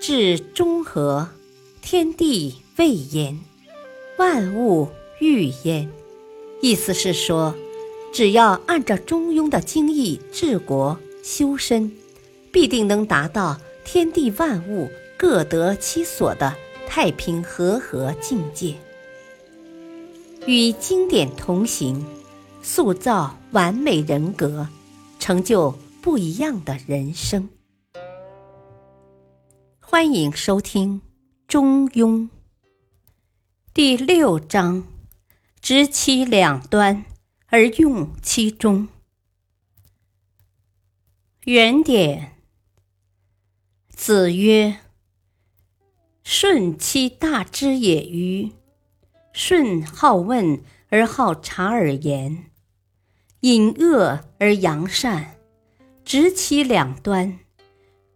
至中和，天地未焉，万物欲焉。意思是说，只要按照中庸的经义治国修身，必定能达到天地万物各得其所的太平和合境界。与经典同行，塑造完美人格，成就不一样的人生。欢迎收听《中庸》第六章。执其两端而用其中。原点。子曰：“舜其大之也与？舜好问而好察而言，隐恶而扬善，执其两端，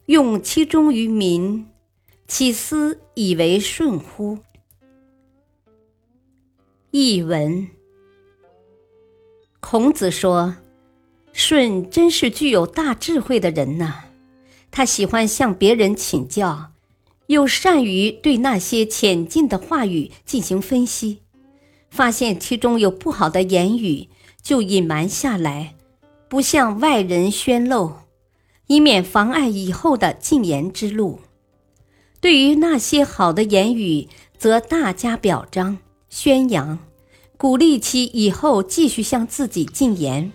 用其中于民，其斯以为舜乎？”译文：孔子说：“舜真是具有大智慧的人呐，他喜欢向别人请教，又善于对那些浅近的话语进行分析，发现其中有不好的言语，就隐瞒下来，不向外人宣露，以免妨碍以后的进言之路。对于那些好的言语，则大加表彰。”宣扬，鼓励其以后继续向自己进言。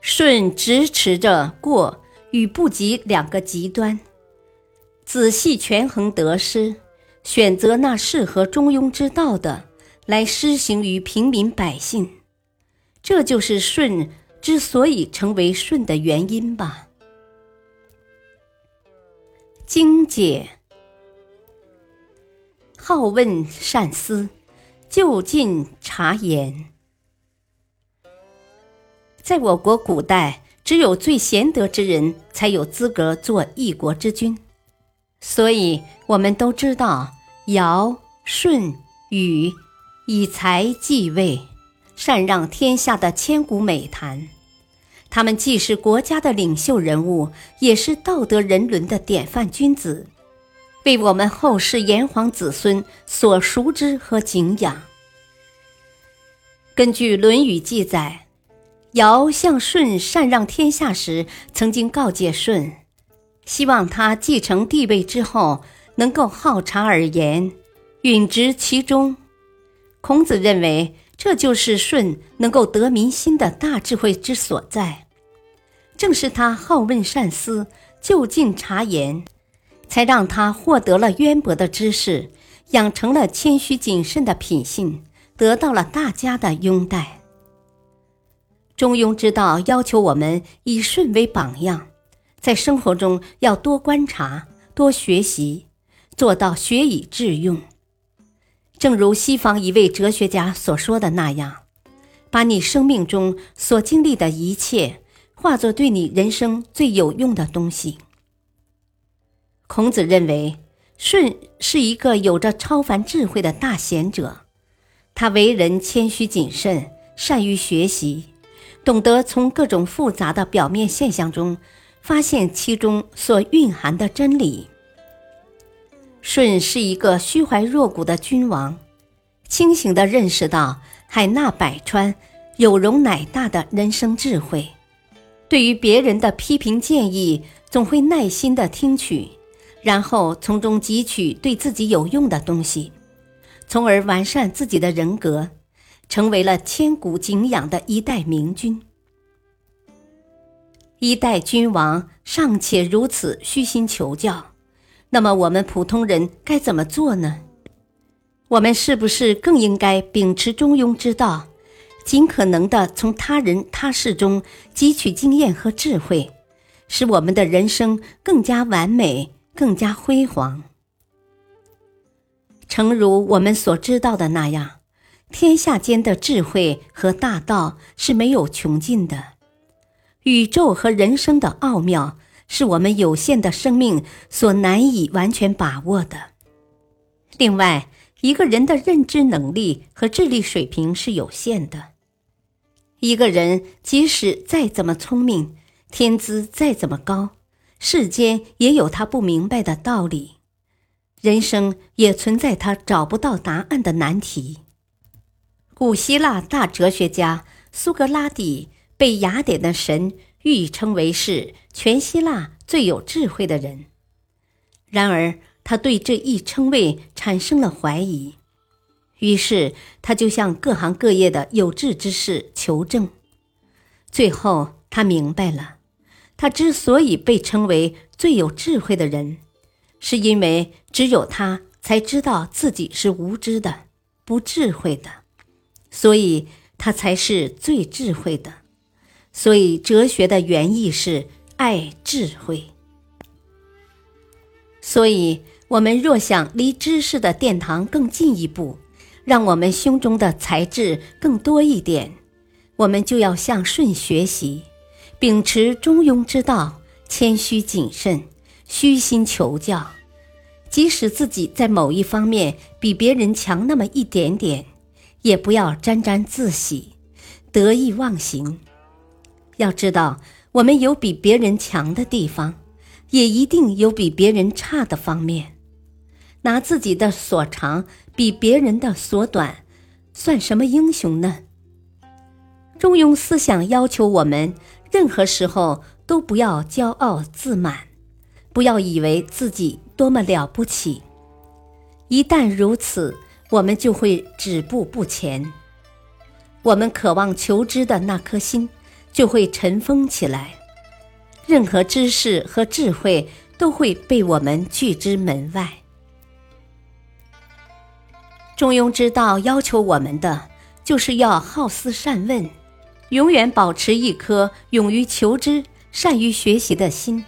舜直持着过与不及两个极端，仔细权衡得失，选择那适合中庸之道的来施行于平民百姓。这就是舜之所以成为舜的原因吧。精解，好问善思。就近察言，在我国古代，只有最贤德之人才有资格做一国之君。所以，我们都知道尧、舜、禹以才继位，禅让天下的千古美谈。他们既是国家的领袖人物，也是道德人伦的典范君子。为我们后世炎黄子孙所熟知和敬仰。根据《论语》记载，尧向舜禅让天下时，曾经告诫舜，希望他继承帝位之后，能够好察而言，允执其中。孔子认为，这就是舜能够得民心的大智慧之所在。正是他好问善思，就近察言。才让他获得了渊博的知识，养成了谦虚谨慎的品性，得到了大家的拥戴。中庸之道要求我们以舜为榜样，在生活中要多观察、多学习，做到学以致用。正如西方一位哲学家所说的那样：“把你生命中所经历的一切，化作对你人生最有用的东西。”孔子认为，舜是一个有着超凡智慧的大贤者。他为人谦虚谨慎，善于学习，懂得从各种复杂的表面现象中发现其中所蕴含的真理。舜是一个虚怀若谷的君王，清醒地认识到海纳百川、有容乃大的人生智慧。对于别人的批评建议，总会耐心地听取。然后从中汲取对自己有用的东西，从而完善自己的人格，成为了千古敬仰的一代明君。一代君王尚且如此虚心求教，那么我们普通人该怎么做呢？我们是不是更应该秉持中庸之道，尽可能的从他人他事中汲取经验和智慧，使我们的人生更加完美？更加辉煌。诚如我们所知道的那样，天下间的智慧和大道是没有穷尽的，宇宙和人生的奥妙是我们有限的生命所难以完全把握的。另外，一个人的认知能力和智力水平是有限的，一个人即使再怎么聪明，天资再怎么高。世间也有他不明白的道理，人生也存在他找不到答案的难题。古希腊大哲学家苏格拉底被雅典的神誉称为是全希腊最有智慧的人，然而他对这一称谓产生了怀疑，于是他就向各行各业的有志之士求证。最后，他明白了，他之所以被称为最有智慧的人，是因为只有他才知道自己是无知的、不智慧的。所以，他才是最智慧的。所以，哲学的原意是爱智慧。所以，我们若想离知识的殿堂更进一步，让我们胸中的才智更多一点，我们就要向舜学习，秉持中庸之道，谦虚谨慎，虚心求教。即使自己在某一方面比别人强那么一点点。也不要沾沾自喜、得意忘形。要知道，我们有比别人强的地方，也一定有比别人差的方面。拿自己的所长比别人的所短，算什么英雄呢？中庸思想要求我们，任何时候都不要骄傲自满，不要以为自己多么了不起。一旦如此，我们就会止步不前，我们渴望求知的那颗心就会尘封起来，任何知识和智慧都会被我们拒之门外。中庸之道要求我们的，就是要好思善问，永远保持一颗勇于求知、善于学习的心，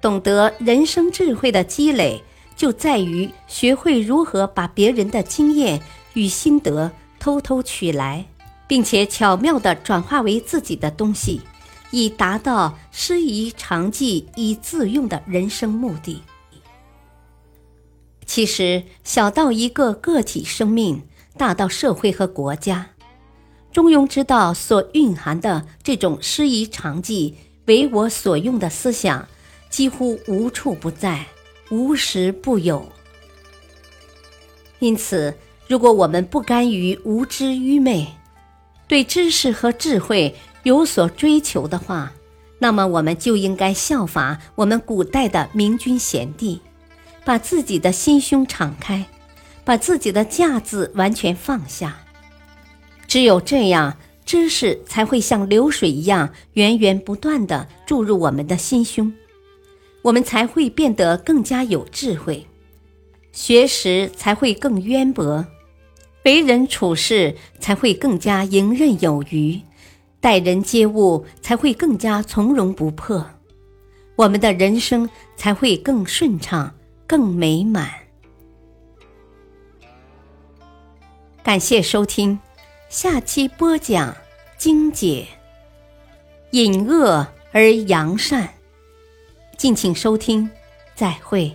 懂得人生智慧的积累。就在于学会如何把别人的经验与心得偷偷取来，并且巧妙地转化为自己的东西，以达到师夷长技以自用的人生目的。其实，小到一个个体生命，大到社会和国家，中庸之道所蕴含的这种师夷长技为我所用的思想，几乎无处不在。无时不有。因此，如果我们不甘于无知愚昧，对知识和智慧有所追求的话，那么我们就应该效法我们古代的明君贤帝，把自己的心胸敞开，把自己的架子完全放下。只有这样，知识才会像流水一样源源不断地注入我们的心胸。我们才会变得更加有智慧，学识才会更渊博，为人处事才会更加游刃有余，待人接物才会更加从容不迫，我们的人生才会更顺畅、更美满。感谢收听，下期播讲精解：隐恶而扬善。敬请收听，再会。